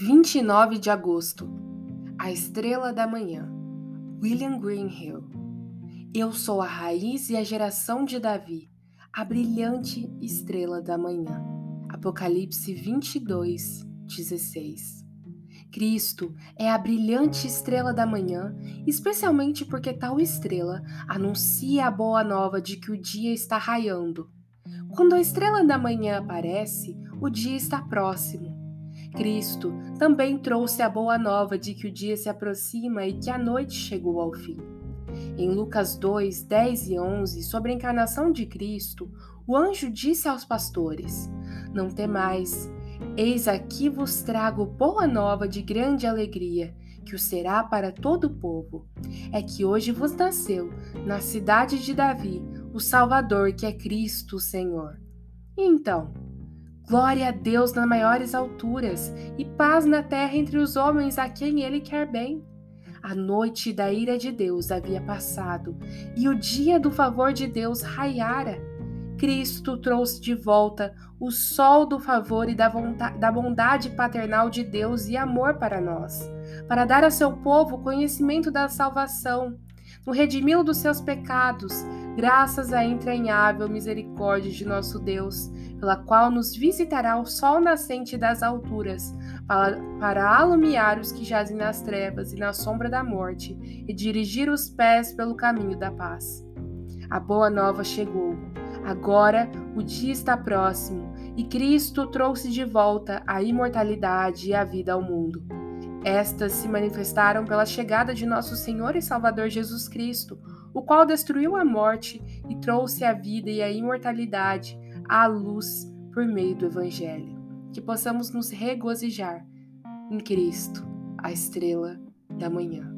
29 de agosto. A estrela da manhã. William Greenhill. Eu sou a raiz e a geração de Davi, a brilhante estrela da manhã. Apocalipse 22, 16. Cristo é a brilhante estrela da manhã, especialmente porque tal estrela anuncia a boa nova de que o dia está raiando. Quando a estrela da manhã aparece, o dia está próximo. Cristo também trouxe a boa nova de que o dia se aproxima e que a noite chegou ao fim. Em Lucas 2, 10 e 11, sobre a encarnação de Cristo, o anjo disse aos pastores: Não temais, eis aqui vos trago boa nova de grande alegria, que o será para todo o povo. É que hoje vos nasceu, na cidade de Davi, o Salvador, que é Cristo o Senhor. E então, Glória a Deus nas maiores alturas e paz na terra entre os homens a quem ele quer bem. A noite da ira de Deus havia passado e o dia do favor de Deus raiara. Cristo trouxe de volta o sol do favor e da, da bondade paternal de Deus e amor para nós, para dar a seu povo conhecimento da salvação, no redimi-lo dos seus pecados graças à entranhável misericórdia de nosso Deus, pela qual nos visitará o sol nascente das alturas, para, para alumiar os que jazem nas trevas e na sombra da morte, e dirigir os pés pelo caminho da paz. A boa nova chegou. Agora o dia está próximo, e Cristo trouxe de volta a imortalidade e a vida ao mundo. Estas se manifestaram pela chegada de nosso Senhor e Salvador Jesus Cristo o qual destruiu a morte e trouxe a vida e a imortalidade à luz por meio do Evangelho. Que possamos nos regozijar em Cristo, a estrela da manhã.